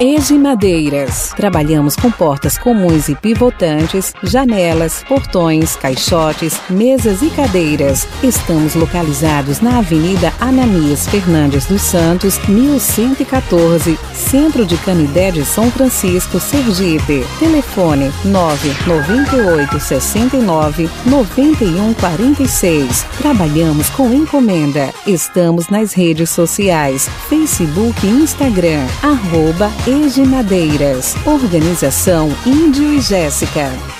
Ege Madeiras. Trabalhamos com portas comuns e pivotantes, janelas, portões, caixotes, mesas e cadeiras. Estamos localizados na Avenida Ananias Fernandes dos Santos, 1114, Centro de Canidé de São Francisco, Sergipe. Telefone 998 69 91 46. Trabalhamos com encomenda. Estamos nas redes sociais, Facebook e Instagram, arroba Ege Madeiras. Organização Índio e Jéssica.